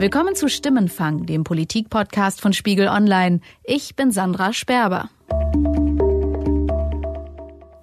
Willkommen zu Stimmenfang, dem Politikpodcast von Spiegel Online. Ich bin Sandra Sperber.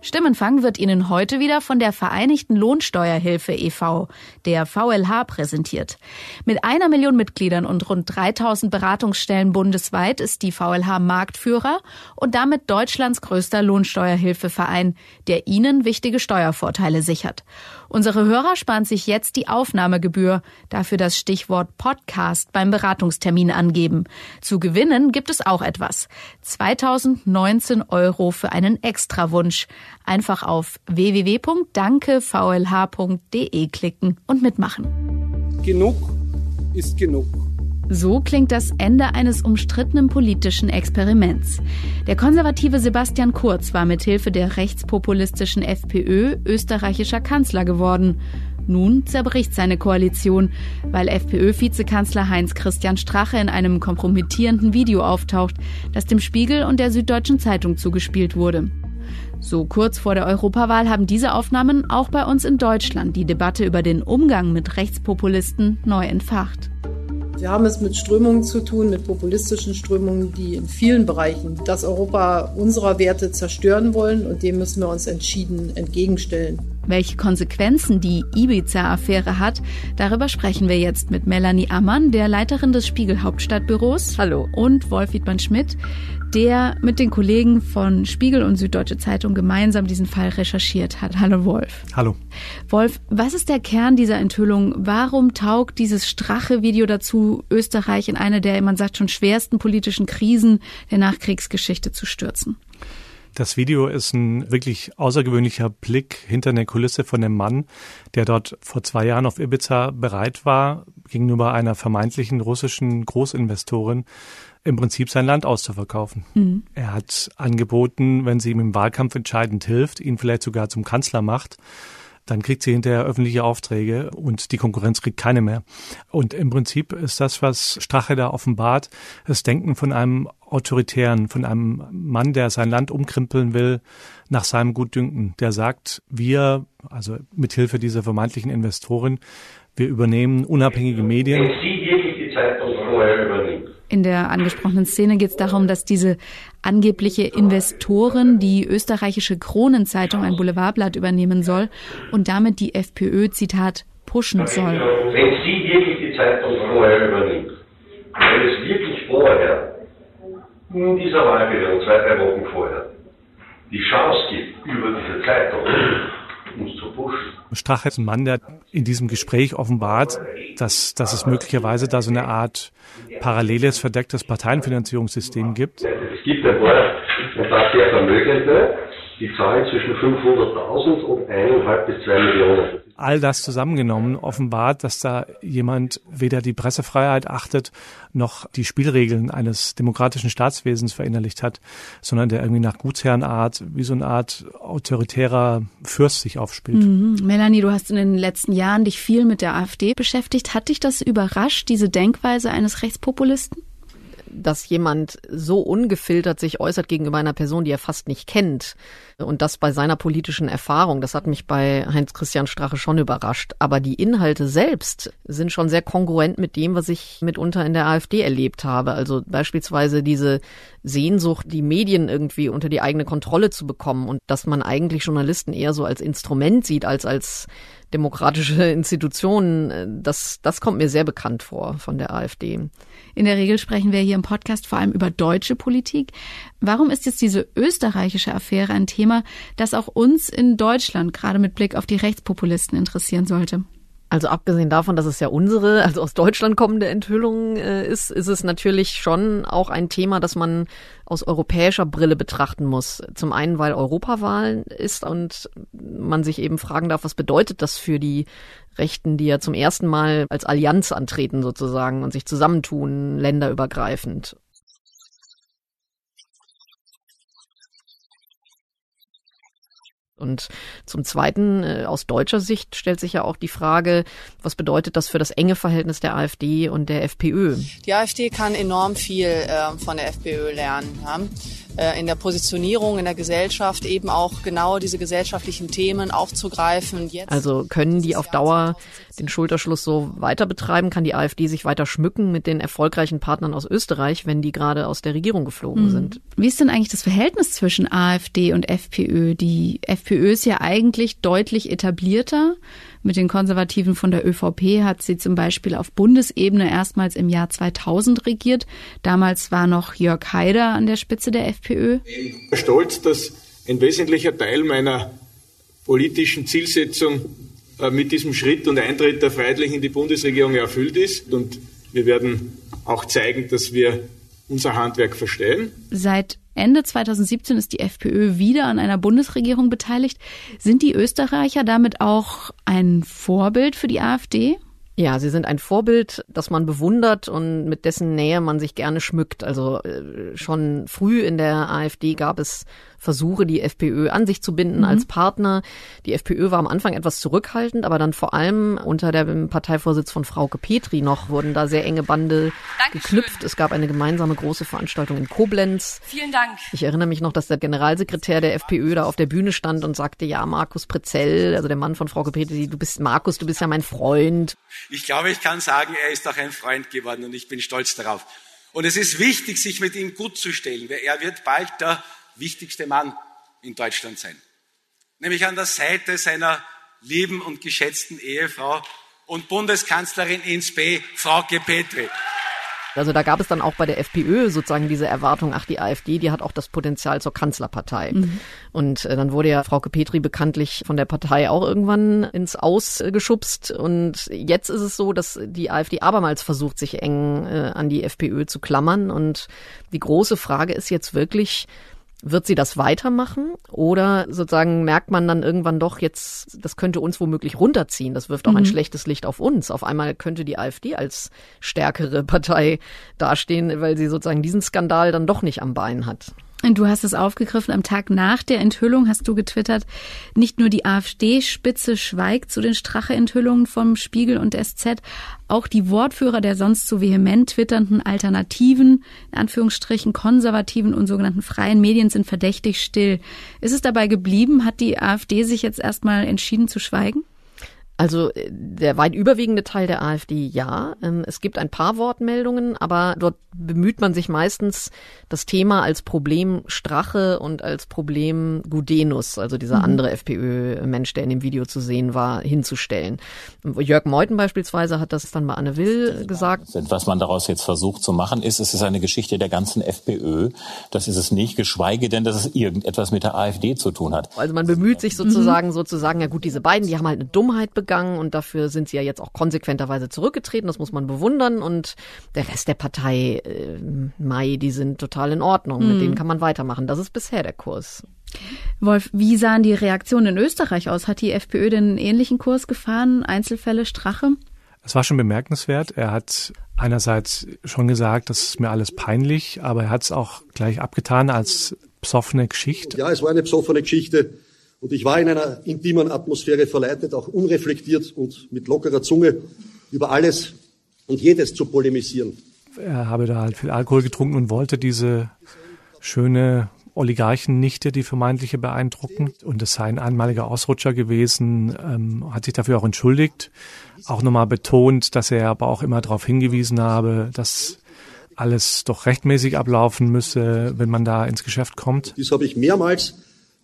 Stimmenfang wird Ihnen heute wieder von der Vereinigten Lohnsteuerhilfe e.V., der VLH, präsentiert. Mit einer Million Mitgliedern und rund 3000 Beratungsstellen bundesweit ist die VLH Marktführer und damit Deutschlands größter Lohnsteuerhilfeverein, der Ihnen wichtige Steuervorteile sichert. Unsere Hörer sparen sich jetzt die Aufnahmegebühr, dafür das Stichwort Podcast beim Beratungstermin angeben. Zu gewinnen gibt es auch etwas. 2019 Euro für einen Extrawunsch. Einfach auf www.dankevlh.de klicken und mitmachen. Genug ist genug. So klingt das Ende eines umstrittenen politischen Experiments. Der konservative Sebastian Kurz war mithilfe der rechtspopulistischen FPÖ österreichischer Kanzler geworden. Nun zerbricht seine Koalition, weil FPÖ-Vizekanzler Heinz-Christian Strache in einem kompromittierenden Video auftaucht, das dem Spiegel und der Süddeutschen Zeitung zugespielt wurde. So kurz vor der Europawahl haben diese Aufnahmen auch bei uns in Deutschland die Debatte über den Umgang mit Rechtspopulisten neu entfacht. Wir haben es mit Strömungen zu tun, mit populistischen Strömungen, die in vielen Bereichen das Europa unserer Werte zerstören wollen und dem müssen wir uns entschieden entgegenstellen. Welche Konsequenzen die Ibiza-Affäre hat, darüber sprechen wir jetzt mit Melanie Ammann, der Leiterin des Spiegel Hauptstadtbüros. Hallo. Und Wolf Wiedmann Schmidt, der mit den Kollegen von Spiegel und Süddeutsche Zeitung gemeinsam diesen Fall recherchiert hat. Hallo Wolf. Hallo. Wolf, was ist der Kern dieser Enthüllung? Warum taugt dieses Strache-Video dazu, Österreich in eine der, man sagt schon, schwersten politischen Krisen der Nachkriegsgeschichte zu stürzen? Das Video ist ein wirklich außergewöhnlicher Blick hinter eine Kulisse von einem Mann, der dort vor zwei Jahren auf Ibiza bereit war, gegenüber einer vermeintlichen russischen Großinvestorin im Prinzip sein Land auszuverkaufen. Mhm. Er hat angeboten, wenn sie ihm im Wahlkampf entscheidend hilft, ihn vielleicht sogar zum Kanzler macht, dann kriegt sie hinterher öffentliche Aufträge und die Konkurrenz kriegt keine mehr. Und im Prinzip ist das, was Strache da offenbart, das Denken von einem Autoritären, von einem Mann, der sein Land umkrempeln will, nach seinem Gutdünken, der sagt, wir, also mithilfe dieser vermeintlichen Investoren, wir übernehmen unabhängige Medien. Wenn Sie wirklich die Zeitung vorher übernehmen in der angesprochenen Szene geht es darum, dass diese angebliche Investoren die österreichische Kronenzeitung, ein Boulevardblatt, übernehmen soll und damit die FPÖ, Zitat, pushen soll. Wenn Sie wirklich die Zeitung vorher übernehmen, wenn es wirklich vorher, in dieser Wahlperiode, zwei, drei Wochen vorher, die Chance gibt, über diese Zeitung uns zu pushen, Strache ist ein Mann, der in diesem Gespräch offenbart, dass, dass es möglicherweise da so eine Art paralleles, verdecktes Parteienfinanzierungssystem gibt. Es gibt ein paar, sehr Vermögende, die zahlen zwischen 500.000 und 1,5 bis 2 Millionen. All das zusammengenommen offenbart, dass da jemand weder die Pressefreiheit achtet, noch die Spielregeln eines demokratischen Staatswesens verinnerlicht hat, sondern der irgendwie nach Gutsherrenart wie so eine Art autoritärer Fürst sich aufspielt. Mhm. Melanie, du hast in den letzten Jahren dich viel mit der AfD beschäftigt. Hat dich das überrascht, diese Denkweise eines Rechtspopulisten? Dass jemand so ungefiltert sich äußert gegenüber einer Person, die er fast nicht kennt. Und das bei seiner politischen Erfahrung, das hat mich bei Heinz Christian Strache schon überrascht. Aber die Inhalte selbst sind schon sehr kongruent mit dem, was ich mitunter in der AfD erlebt habe. Also beispielsweise diese Sehnsucht, die Medien irgendwie unter die eigene Kontrolle zu bekommen und dass man eigentlich Journalisten eher so als Instrument sieht, als als demokratische Institutionen, das, das kommt mir sehr bekannt vor von der AfD. In der Regel sprechen wir hier im Podcast vor allem über deutsche Politik. Warum ist jetzt diese österreichische Affäre ein Thema, das auch uns in Deutschland gerade mit Blick auf die Rechtspopulisten interessieren sollte? Also abgesehen davon, dass es ja unsere, also aus Deutschland kommende Enthüllung äh, ist, ist es natürlich schon auch ein Thema, das man aus europäischer Brille betrachten muss. Zum einen, weil Europawahlen ist und man sich eben fragen darf, was bedeutet das für die Rechten, die ja zum ersten Mal als Allianz antreten sozusagen und sich zusammentun, länderübergreifend. Und zum Zweiten, äh, aus deutscher Sicht stellt sich ja auch die Frage, was bedeutet das für das enge Verhältnis der AfD und der FPÖ? Die AfD kann enorm viel äh, von der FPÖ lernen. Ja? Äh, in der Positionierung in der Gesellschaft eben auch genau diese gesellschaftlichen Themen aufzugreifen. Jetzt also können die auf Dauer den Schulterschluss so weiter betreiben? Kann die AfD sich weiter schmücken mit den erfolgreichen Partnern aus Österreich, wenn die gerade aus der Regierung geflogen mhm. sind? Wie ist denn eigentlich das Verhältnis zwischen AfD und FPÖ? Die FPÖ ist ja eigentlich deutlich etablierter. Mit den Konservativen von der ÖVP hat sie zum Beispiel auf Bundesebene erstmals im Jahr 2000 regiert. Damals war noch Jörg Haider an der Spitze der FPÖ. Ich bin stolz, dass ein wesentlicher Teil meiner politischen Zielsetzung äh, mit diesem Schritt und Eintritt der Freiheitlichen in die Bundesregierung erfüllt ist. Und wir werden auch zeigen, dass wir unser Handwerk verstehen. Seit Ende 2017 ist die FPÖ wieder an einer Bundesregierung beteiligt. Sind die Österreicher damit auch ein Vorbild für die AfD? Ja, sie sind ein Vorbild, das man bewundert und mit dessen Nähe man sich gerne schmückt. Also äh, schon früh in der AfD gab es Versuche, die FPÖ an sich zu binden mhm. als Partner. Die FPÖ war am Anfang etwas zurückhaltend, aber dann vor allem unter dem Parteivorsitz von Frauke Petri noch wurden da sehr enge Bande Dankeschön. geknüpft. Es gab eine gemeinsame große Veranstaltung in Koblenz. Vielen Dank. Ich erinnere mich noch, dass der Generalsekretär der FPÖ da auf der Bühne stand und sagte, ja, Markus Prezell, also der Mann von Frauke Petri, du bist Markus, du bist ja mein Freund. Ich glaube, ich kann sagen, er ist auch ein Freund geworden und ich bin stolz darauf. Und es ist wichtig, sich mit ihm gut zu stellen, weil er wird bald der wichtigste Mann in Deutschland sein. Nämlich an der Seite seiner lieben und geschätzten Ehefrau und Bundeskanzlerin ins B, Frauke Petri. Also da gab es dann auch bei der FPÖ sozusagen diese Erwartung, ach, die AfD, die hat auch das Potenzial zur Kanzlerpartei. Mhm. Und äh, dann wurde ja Frauke Petri bekanntlich von der Partei auch irgendwann ins Aus äh, geschubst. Und jetzt ist es so, dass die AfD abermals versucht, sich eng äh, an die FPÖ zu klammern. Und die große Frage ist jetzt wirklich, wird sie das weitermachen oder sozusagen merkt man dann irgendwann doch jetzt, das könnte uns womöglich runterziehen, das wirft auch mhm. ein schlechtes Licht auf uns. Auf einmal könnte die AfD als stärkere Partei dastehen, weil sie sozusagen diesen Skandal dann doch nicht am Bein hat. Du hast es aufgegriffen. Am Tag nach der Enthüllung hast du getwittert, nicht nur die AfD-Spitze schweigt zu den Strache-Enthüllungen vom Spiegel und SZ, auch die Wortführer der sonst so vehement twitternden Alternativen, in Anführungsstrichen konservativen und sogenannten freien Medien sind verdächtig still. Ist es dabei geblieben? Hat die AfD sich jetzt erstmal entschieden zu schweigen? Also äh, der weit überwiegende Teil der AfD ja. Ähm, es gibt ein paar Wortmeldungen, aber dort bemüht man sich meistens, das Thema als Problem Strache und als Problem Gudenus, also dieser mhm. andere FPÖ-Mensch, der in dem Video zu sehen war, hinzustellen. Jörg Meuthen beispielsweise hat das dann bei Anne Will gesagt. Was man daraus jetzt versucht zu machen ist, es ist eine Geschichte der ganzen FPÖ. Das ist es nicht, geschweige denn, dass es irgendetwas mit der AfD zu tun hat. Also man bemüht sich sozusagen, mhm. sozusagen, ja gut, diese beiden, die haben halt eine Dummheit begangen gegangen und dafür sind sie ja jetzt auch konsequenterweise zurückgetreten. Das muss man bewundern und der Rest der Partei äh, Mai, die sind total in Ordnung. Mhm. Mit denen kann man weitermachen. Das ist bisher der Kurs. Wolf, wie sahen die Reaktionen in Österreich aus? Hat die FPÖ den ähnlichen Kurs gefahren? Einzelfälle Strache? Es war schon bemerkenswert. Er hat einerseits schon gesagt, das ist mir alles peinlich, aber er hat es auch gleich abgetan als psoffene Geschichte. Ja, es war eine psoffene Geschichte. Und ich war in einer intimen Atmosphäre verleitet, auch unreflektiert und mit lockerer Zunge über alles und jedes zu polemisieren. Er habe da halt viel Alkohol getrunken und wollte diese schöne Oligarchennichte, die vermeintliche beeindrucken. Und es sei ein einmaliger Ausrutscher gewesen, ähm, hat sich dafür auch entschuldigt. Auch nochmal betont, dass er aber auch immer darauf hingewiesen habe, dass alles doch rechtmäßig ablaufen müsse, wenn man da ins Geschäft kommt. Dies habe ich mehrmals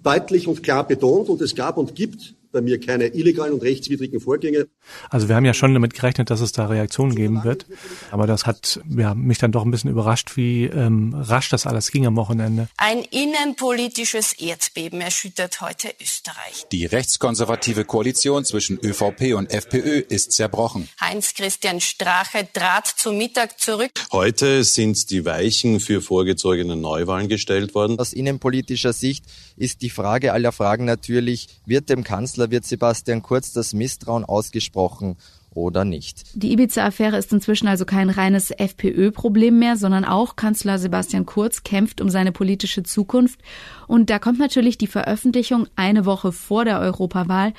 deutlich und klar betont und es gab und gibt bei mir keine illegalen und rechtswidrigen Vorgänge. Also wir haben ja schon damit gerechnet, dass es da Reaktionen geben wird. Aber das hat ja, mich dann doch ein bisschen überrascht, wie ähm, rasch das alles ging am Wochenende. Ein innenpolitisches Erdbeben erschüttert heute Österreich. Die rechtskonservative Koalition zwischen ÖVP und FPÖ ist zerbrochen. Heinz-Christian Strache trat zum Mittag zurück. Heute sind die Weichen für vorgezogene Neuwahlen gestellt worden. Aus innenpolitischer Sicht ist die Frage aller Fragen natürlich, wird dem Kanzler, wird Sebastian Kurz das Misstrauen ausgesprochen? oder nicht. Die Ibiza-Affäre ist inzwischen also kein reines FPÖ-Problem mehr, sondern auch Kanzler Sebastian Kurz kämpft um seine politische Zukunft. Und da kommt natürlich die Veröffentlichung eine Woche vor der Europawahl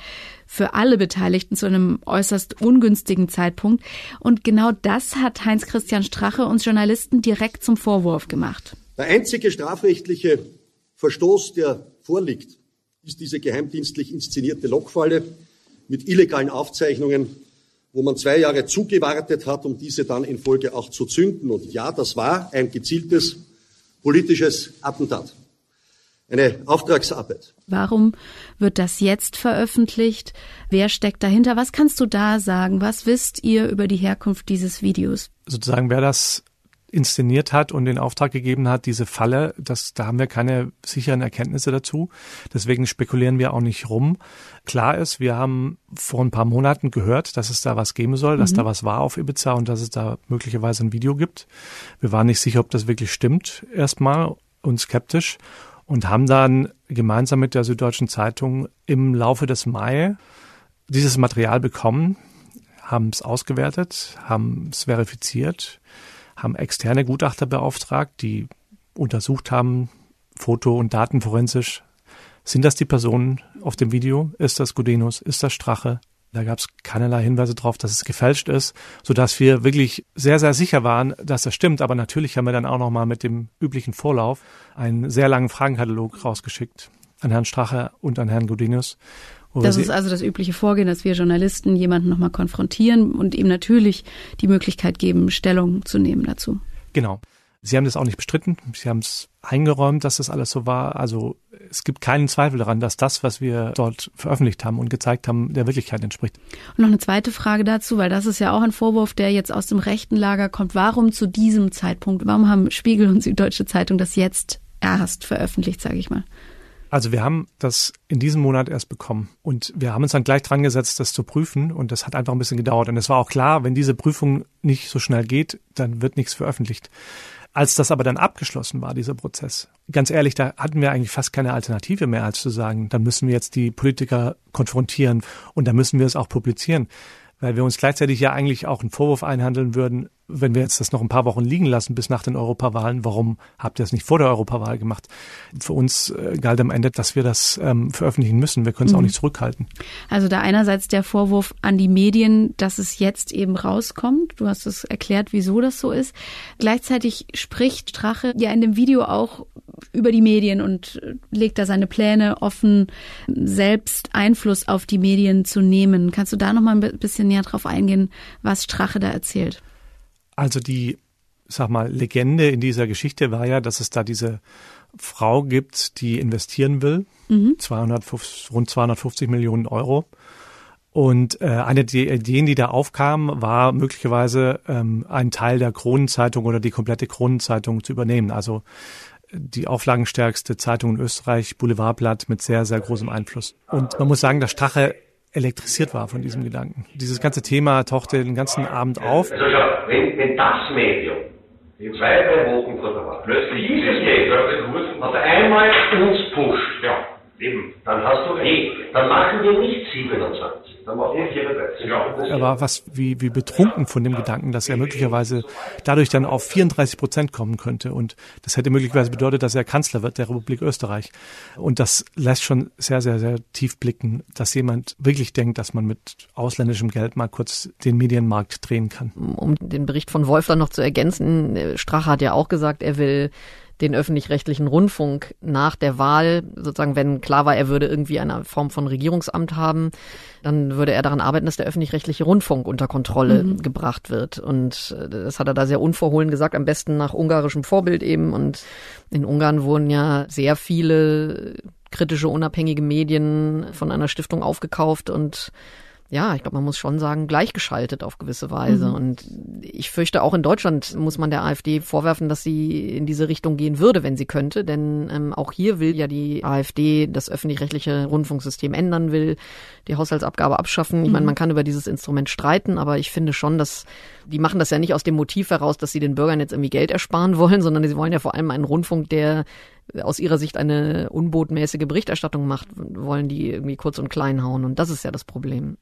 für alle Beteiligten zu einem äußerst ungünstigen Zeitpunkt. Und genau das hat Heinz-Christian Strache uns Journalisten direkt zum Vorwurf gemacht. Der einzige strafrechtliche Verstoß, der vorliegt, ist diese geheimdienstlich inszenierte Lokfalle mit illegalen Aufzeichnungen, wo man zwei Jahre zugewartet hat, um diese dann in Folge auch zu zünden. Und ja, das war ein gezieltes politisches Attentat. Eine Auftragsarbeit. Warum wird das jetzt veröffentlicht? Wer steckt dahinter? Was kannst du da sagen? Was wisst ihr über die Herkunft dieses Videos? Sozusagen, wer das inszeniert hat und den Auftrag gegeben hat, diese Falle, das, da haben wir keine sicheren Erkenntnisse dazu. Deswegen spekulieren wir auch nicht rum. Klar ist, wir haben vor ein paar Monaten gehört, dass es da was geben soll, dass mhm. da was war auf Ibiza und dass es da möglicherweise ein Video gibt. Wir waren nicht sicher, ob das wirklich stimmt, erstmal und skeptisch und haben dann gemeinsam mit der Süddeutschen Zeitung im Laufe des Mai dieses Material bekommen, haben es ausgewertet, haben es verifiziert haben externe Gutachter beauftragt, die untersucht haben, Foto- und Datenforensisch. Sind das die Personen auf dem Video? Ist das Gudenus? Ist das Strache? Da gab es keinerlei Hinweise darauf, dass es gefälscht ist, sodass wir wirklich sehr, sehr sicher waren, dass das stimmt. Aber natürlich haben wir dann auch nochmal mit dem üblichen Vorlauf einen sehr langen Fragenkatalog rausgeschickt an Herrn Strache und an Herrn Gudenus, das ist also das übliche Vorgehen, dass wir Journalisten jemanden nochmal konfrontieren und ihm natürlich die Möglichkeit geben, Stellung zu nehmen dazu. Genau. Sie haben das auch nicht bestritten. Sie haben es eingeräumt, dass das alles so war. Also es gibt keinen Zweifel daran, dass das, was wir dort veröffentlicht haben und gezeigt haben, der Wirklichkeit entspricht. Und noch eine zweite Frage dazu, weil das ist ja auch ein Vorwurf, der jetzt aus dem rechten Lager kommt. Warum zu diesem Zeitpunkt? Warum haben Spiegel und Süddeutsche Zeitung das jetzt erst veröffentlicht, sage ich mal? Also wir haben das in diesem Monat erst bekommen und wir haben uns dann gleich dran gesetzt, das zu prüfen und das hat einfach ein bisschen gedauert und es war auch klar, wenn diese Prüfung nicht so schnell geht, dann wird nichts veröffentlicht. Als das aber dann abgeschlossen war, dieser Prozess, ganz ehrlich, da hatten wir eigentlich fast keine Alternative mehr, als zu sagen, dann müssen wir jetzt die Politiker konfrontieren und dann müssen wir es auch publizieren weil wir uns gleichzeitig ja eigentlich auch einen Vorwurf einhandeln würden, wenn wir jetzt das noch ein paar Wochen liegen lassen bis nach den Europawahlen, warum habt ihr das nicht vor der Europawahl gemacht? Für uns äh, galt am Ende, dass wir das ähm, veröffentlichen müssen. Wir können es mhm. auch nicht zurückhalten. Also da einerseits der Vorwurf an die Medien, dass es jetzt eben rauskommt. Du hast es erklärt, wieso das so ist. Gleichzeitig spricht Strache ja in dem Video auch über die Medien und legt da seine Pläne offen, selbst Einfluss auf die Medien zu nehmen. Kannst du da noch mal ein bisschen näher drauf eingehen, was Strache da erzählt? Also die, sag mal, Legende in dieser Geschichte war ja, dass es da diese Frau gibt, die investieren will, mhm. 250, rund 250 Millionen Euro. Und äh, eine der Ideen, die da aufkam, war möglicherweise ähm, einen Teil der Kronenzeitung oder die komplette Kronenzeitung zu übernehmen. Also die auflagenstärkste Zeitung in Österreich, Boulevardblatt, mit sehr, sehr großem Einfluss. Und man muss sagen, dass Strache elektrisiert war von diesem Gedanken. Dieses ganze Thema tauchte den ganzen Abend auf. Also schau, wenn, wenn das Medium in zwei, drei Wochen vor der Wahl plötzlich dieses Medium auf einmal uns pusht, dann hast du recht. Dann machen wir nicht 27. Er war was wie, wie betrunken von dem Gedanken, dass er möglicherweise dadurch dann auf 34 Prozent kommen könnte. Und das hätte möglicherweise bedeutet, dass er Kanzler wird der Republik Österreich. Und das lässt schon sehr, sehr, sehr tief blicken, dass jemand wirklich denkt, dass man mit ausländischem Geld mal kurz den Medienmarkt drehen kann. Um den Bericht von Wolf dann noch zu ergänzen, Strache hat ja auch gesagt, er will den öffentlich-rechtlichen Rundfunk nach der Wahl, sozusagen, wenn klar war, er würde irgendwie eine Form von Regierungsamt haben, dann würde er daran arbeiten, dass der öffentlich-rechtliche Rundfunk unter Kontrolle mhm. gebracht wird. Und äh, das hat er da sehr unverhohlen gesagt, am besten nach ungarischem Vorbild eben. Und in Ungarn wurden ja sehr viele kritische, unabhängige Medien von einer Stiftung aufgekauft und ja, ich glaube, man muss schon sagen, gleichgeschaltet auf gewisse Weise. Mhm. Und ich fürchte, auch in Deutschland muss man der AfD vorwerfen, dass sie in diese Richtung gehen würde, wenn sie könnte. Denn ähm, auch hier will ja die AfD das öffentlich-rechtliche Rundfunksystem ändern, will die Haushaltsabgabe abschaffen. Ich meine, mhm. man kann über dieses Instrument streiten, aber ich finde schon, dass die machen das ja nicht aus dem Motiv heraus, dass sie den Bürgern jetzt irgendwie Geld ersparen wollen, sondern sie wollen ja vor allem einen Rundfunk, der aus ihrer Sicht eine unbotmäßige Berichterstattung macht, wollen die irgendwie kurz und klein hauen. Und das ist ja das Problem.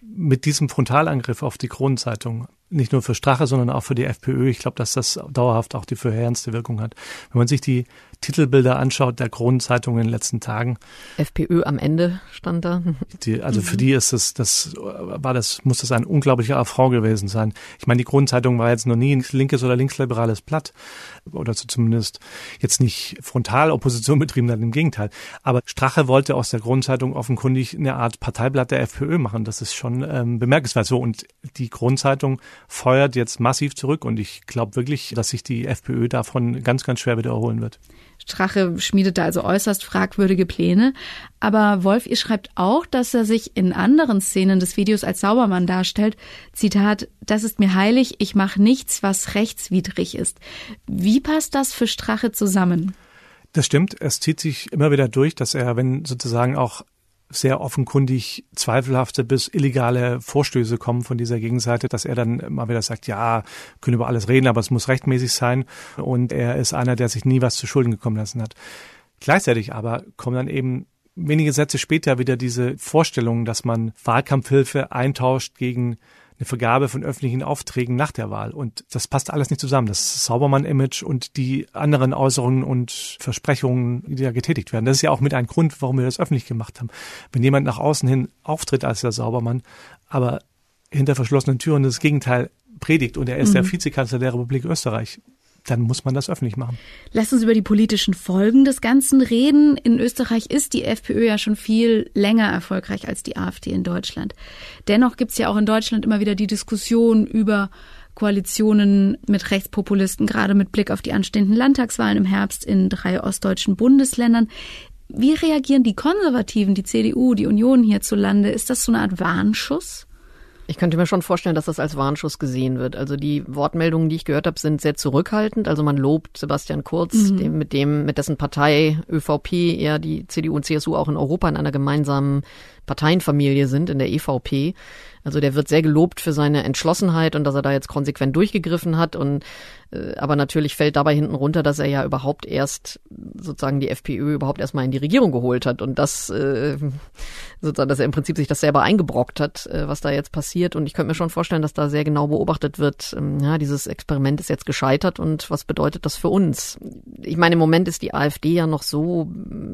mit diesem Frontalangriff auf die Kronenzeitung nicht nur für Strache, sondern auch für die FPÖ. Ich glaube, dass das dauerhaft auch die verheerendste Wirkung hat. Wenn man sich die Titelbilder anschaut der Kronenzeitung in den letzten Tagen. FPÖ am Ende stand da. Die, also für die ist es, das war das, muss das ein unglaublicher Affront gewesen sein. Ich meine, die Kronenzeitung war jetzt noch nie ein linkes oder linksliberales Blatt. Oder so zumindest jetzt nicht frontal Opposition betrieben hat, im Gegenteil. Aber Strache wollte aus der Kronenzeitung offenkundig eine Art Parteiblatt der FPÖ machen. Das ist schon ähm, bemerkenswert so. Und die Kronenzeitung feuert jetzt massiv zurück. Und ich glaube wirklich, dass sich die FPÖ davon ganz, ganz schwer wieder erholen wird. Strache schmiedete also äußerst fragwürdige Pläne. Aber Wolf, ihr schreibt auch, dass er sich in anderen Szenen des Videos als Saubermann darstellt. Zitat, das ist mir heilig, ich mache nichts, was rechtswidrig ist. Wie passt das für Strache zusammen? Das stimmt. Es zieht sich immer wieder durch, dass er, wenn sozusagen auch sehr offenkundig zweifelhafte bis illegale Vorstöße kommen von dieser Gegenseite, dass er dann mal wieder sagt, ja, können über alles reden, aber es muss rechtmäßig sein. Und er ist einer, der sich nie was zu Schulden gekommen lassen hat. Gleichzeitig aber kommen dann eben wenige Sätze später wieder diese Vorstellung, dass man Wahlkampfhilfe eintauscht gegen eine Vergabe von öffentlichen Aufträgen nach der Wahl. Und das passt alles nicht zusammen. Das Saubermann-Image und die anderen Äußerungen und Versprechungen, die da getätigt werden. Das ist ja auch mit ein Grund, warum wir das öffentlich gemacht haben. Wenn jemand nach außen hin auftritt als der Saubermann, aber hinter verschlossenen Türen das Gegenteil predigt und er ist mhm. der Vizekanzler der Republik Österreich, dann muss man das öffentlich machen. Lass uns über die politischen Folgen des Ganzen reden. In Österreich ist die FPÖ ja schon viel länger erfolgreich als die AfD in Deutschland. Dennoch gibt es ja auch in Deutschland immer wieder die Diskussion über Koalitionen mit Rechtspopulisten, gerade mit Blick auf die anstehenden Landtagswahlen im Herbst in drei ostdeutschen Bundesländern. Wie reagieren die Konservativen, die CDU, die Union hierzulande? Ist das so eine Art Warnschuss? Ich könnte mir schon vorstellen, dass das als Warnschuss gesehen wird. Also die Wortmeldungen, die ich gehört habe, sind sehr zurückhaltend. Also man lobt Sebastian Kurz, mhm. dem, mit dem, mit dessen Partei ÖVP eher die CDU und CSU auch in Europa in einer gemeinsamen Parteienfamilie sind, in der EVP. Also der wird sehr gelobt für seine Entschlossenheit und dass er da jetzt konsequent durchgegriffen hat. Und äh, aber natürlich fällt dabei hinten runter, dass er ja überhaupt erst sozusagen die FPÖ überhaupt erstmal in die Regierung geholt hat und das äh, sozusagen, dass er im Prinzip sich das selber eingebrockt hat, äh, was da jetzt passiert. Und ich könnte mir schon vorstellen, dass da sehr genau beobachtet wird, ähm, ja, dieses Experiment ist jetzt gescheitert und was bedeutet das für uns? Ich meine, im Moment ist die AfD ja noch so,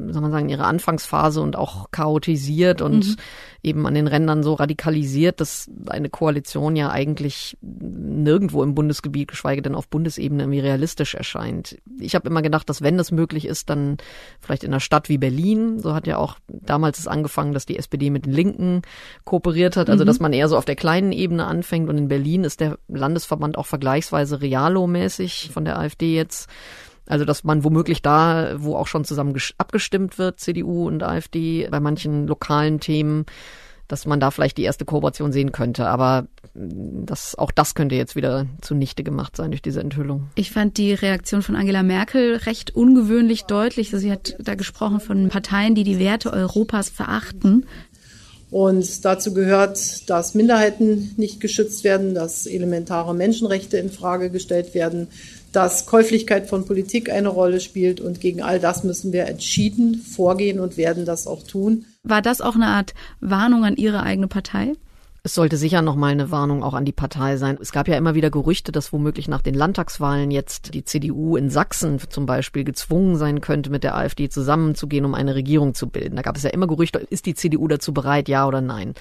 soll man sagen, in ihrer Anfangsphase und auch chaotisiert und mhm. eben an den Rändern so radikalisiert, dass eine Koalition ja eigentlich nirgendwo im Bundesgebiet, geschweige denn auf Bundesebene irgendwie realistisch erscheint. Ich habe immer gedacht, dass wenn das möglich ist, dann vielleicht in einer Stadt wie Berlin, so hat ja auch damals es angefangen, dass die SPD mit den Linken kooperiert hat, also mhm. dass man eher so auf der kleinen Ebene anfängt und in Berlin ist der Landesverband auch vergleichsweise realo-mäßig von der AfD jetzt. Also dass man womöglich da, wo auch schon zusammen abgestimmt wird, CDU und AfD, bei manchen lokalen Themen, dass man da vielleicht die erste Kooperation sehen könnte. Aber das, auch das könnte jetzt wieder zunichte gemacht sein durch diese Enthüllung. Ich fand die Reaktion von Angela Merkel recht ungewöhnlich deutlich. Sie hat da gesprochen von Parteien, die die Werte Europas verachten. Und dazu gehört, dass Minderheiten nicht geschützt werden, dass elementare Menschenrechte in Frage gestellt werden, dass Käuflichkeit von Politik eine Rolle spielt. Und gegen all das müssen wir entschieden vorgehen und werden das auch tun. War das auch eine Art Warnung an Ihre eigene Partei? Es sollte sicher nochmal eine Warnung auch an die Partei sein. Es gab ja immer wieder Gerüchte, dass womöglich nach den Landtagswahlen jetzt die CDU in Sachsen zum Beispiel gezwungen sein könnte, mit der AfD zusammenzugehen, um eine Regierung zu bilden. Da gab es ja immer Gerüchte, ist die CDU dazu bereit, ja oder nein?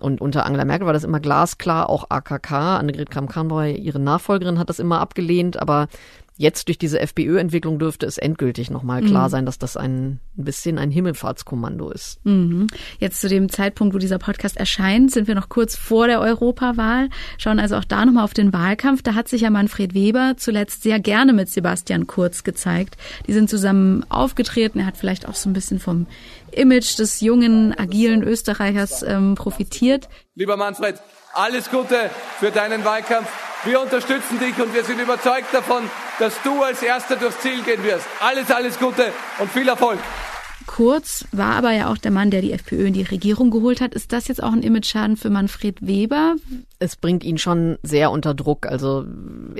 Und unter Angela Merkel war das immer glasklar, auch AKK, Annegret Kramp-Karrenbauer, ihre Nachfolgerin, hat das immer abgelehnt, aber Jetzt durch diese FPÖ-Entwicklung dürfte es endgültig nochmal klar mhm. sein, dass das ein, ein bisschen ein Himmelfahrtskommando ist. Mhm. Jetzt zu dem Zeitpunkt, wo dieser Podcast erscheint, sind wir noch kurz vor der Europawahl, schauen also auch da nochmal auf den Wahlkampf. Da hat sich ja Manfred Weber zuletzt sehr gerne mit Sebastian Kurz gezeigt. Die sind zusammen aufgetreten. Er hat vielleicht auch so ein bisschen vom Image des jungen, agilen Österreichers ähm, profitiert. Lieber Manfred, alles Gute für deinen Wahlkampf. Wir unterstützen dich und wir sind überzeugt davon, dass du als Erster durchs Ziel gehen wirst. Alles, alles Gute und viel Erfolg. Kurz war aber ja auch der Mann, der die FPÖ in die Regierung geholt hat. Ist das jetzt auch ein Image-Schaden für Manfred Weber? Es bringt ihn schon sehr unter Druck. Also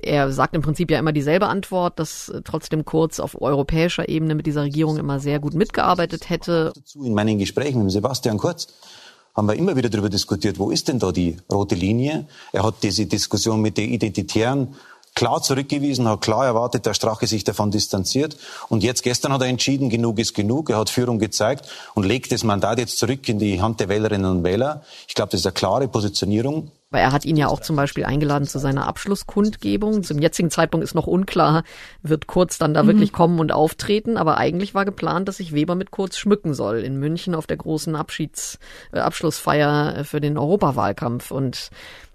er sagt im Prinzip ja immer dieselbe Antwort, dass trotzdem Kurz auf europäischer Ebene mit dieser Regierung immer sehr gut mitgearbeitet hätte. In meinen Gesprächen mit Sebastian Kurz haben wir immer wieder darüber diskutiert, wo ist denn da die rote Linie? Er hat diese Diskussion mit den Identitären klar zurückgewiesen, hat klar erwartet, dass Strache sich davon distanziert. Und jetzt gestern hat er entschieden, genug ist genug. Er hat Führung gezeigt und legt das Mandat jetzt zurück in die Hand der Wählerinnen und Wähler. Ich glaube, das ist eine klare Positionierung. Weil er hat ihn ja auch zum Beispiel eingeladen zu seiner Abschlusskundgebung. Zum jetzigen Zeitpunkt ist noch unklar, wird Kurz dann da mhm. wirklich kommen und auftreten. Aber eigentlich war geplant, dass sich Weber mit Kurz schmücken soll in München auf der großen Abschieds, äh, Abschlussfeier für den Europawahlkampf. Und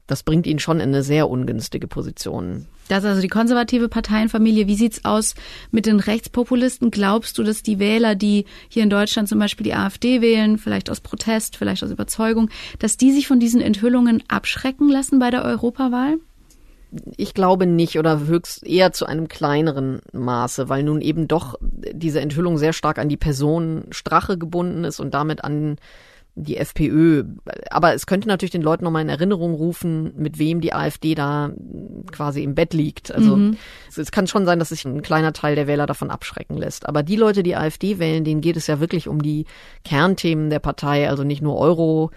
das bringt ihn schon in eine sehr ungünstige Position. Das ist also die konservative Parteienfamilie. Wie sieht's aus mit den Rechtspopulisten? Glaubst du, dass die Wähler, die hier in Deutschland zum Beispiel die AfD wählen, vielleicht aus Protest, vielleicht aus Überzeugung, dass die sich von diesen Enthüllungen abschrecken lassen bei der Europawahl? Ich glaube nicht oder höchst eher zu einem kleineren Maße, weil nun eben doch diese Enthüllung sehr stark an die Person Strache gebunden ist und damit an die FPÖ. Aber es könnte natürlich den Leuten nochmal in Erinnerung rufen, mit wem die AfD da quasi im Bett liegt. Also mhm. es, kann schon sein, dass sich ein kleiner Teil der Wähler davon abschrecken lässt. Aber die Leute, die AfD wählen, denen geht es ja wirklich um die Kernthemen der Partei, also nicht nur Euro.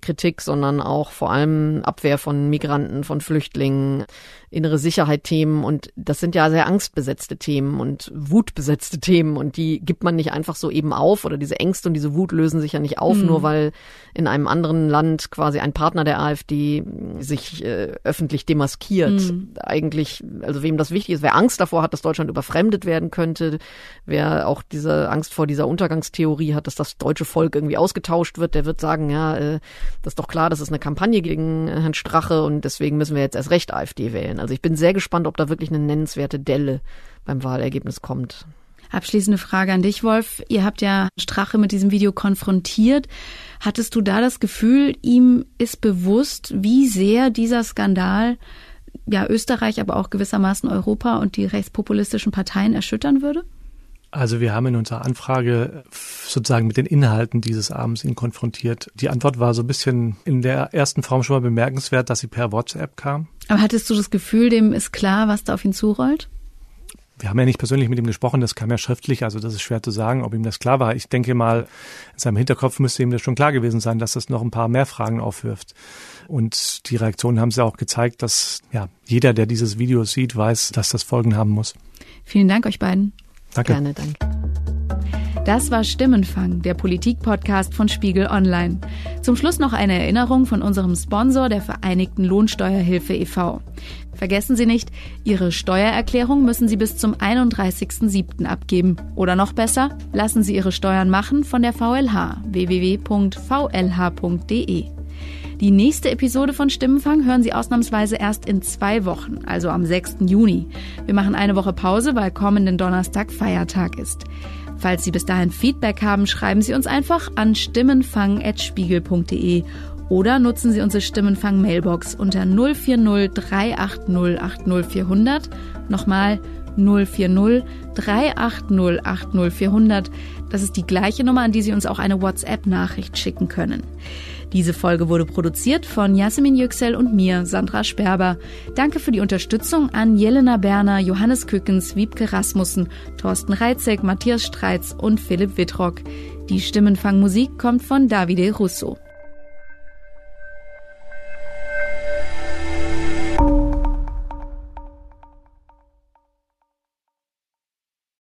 Kritik, sondern auch vor allem Abwehr von Migranten, von Flüchtlingen, innere Sicherheit-Themen und das sind ja sehr angstbesetzte Themen und wutbesetzte Themen und die gibt man nicht einfach so eben auf oder diese Ängste und diese Wut lösen sich ja nicht auf, mhm. nur weil in einem anderen Land quasi ein Partner der AfD sich äh, öffentlich demaskiert. Mhm. Eigentlich, also wem das wichtig ist, wer Angst davor hat, dass Deutschland überfremdet werden könnte, wer auch diese Angst vor dieser Untergangstheorie hat, dass das deutsche Volk irgendwie ausgetauscht wird, der wird sagen, ja, äh, das ist doch klar, das ist eine Kampagne gegen Herrn Strache und deswegen müssen wir jetzt erst recht AfD wählen. Also ich bin sehr gespannt, ob da wirklich eine nennenswerte Delle beim Wahlergebnis kommt. Abschließende Frage an dich, Wolf. Ihr habt ja Strache mit diesem Video konfrontiert. Hattest du da das Gefühl, ihm ist bewusst, wie sehr dieser Skandal ja Österreich, aber auch gewissermaßen Europa und die rechtspopulistischen Parteien erschüttern würde? Also wir haben in unserer Anfrage sozusagen mit den Inhalten dieses Abends ihn konfrontiert. Die Antwort war so ein bisschen in der ersten Form schon mal bemerkenswert, dass sie per WhatsApp kam. Aber hattest du das Gefühl, dem ist klar, was da auf ihn zurollt? Wir haben ja nicht persönlich mit ihm gesprochen, das kam ja schriftlich, also das ist schwer zu sagen, ob ihm das klar war. Ich denke mal, in seinem Hinterkopf müsste ihm das schon klar gewesen sein, dass das noch ein paar mehr Fragen aufwirft. Und die Reaktionen haben sie auch gezeigt, dass ja, jeder, der dieses Video sieht, weiß, dass das Folgen haben muss. Vielen Dank euch beiden. Danke. Gerne, danke. Das war Stimmenfang, der Politik-Podcast von Spiegel Online. Zum Schluss noch eine Erinnerung von unserem Sponsor, der Vereinigten Lohnsteuerhilfe e.V. Vergessen Sie nicht, Ihre Steuererklärung müssen Sie bis zum 31.07. abgeben. Oder noch besser, lassen Sie Ihre Steuern machen von der VLH www.vlh.de. Die nächste Episode von Stimmenfang hören Sie ausnahmsweise erst in zwei Wochen, also am 6. Juni. Wir machen eine Woche Pause, weil kommenden Donnerstag Feiertag ist. Falls Sie bis dahin Feedback haben, schreiben Sie uns einfach an stimmenfang.spiegel.de oder nutzen Sie unsere Stimmenfang-Mailbox unter 040 380 80400. Nochmal 040 380 80400. Das ist die gleiche Nummer, an die Sie uns auch eine WhatsApp-Nachricht schicken können. Diese Folge wurde produziert von Jasmin Yüksel und mir, Sandra Sperber. Danke für die Unterstützung an Jelena Berner, Johannes Kückens, Wiebke Rasmussen, Thorsten Reitzek, Matthias Streitz und Philipp Wittrock. Die Stimmenfangmusik kommt von Davide Russo.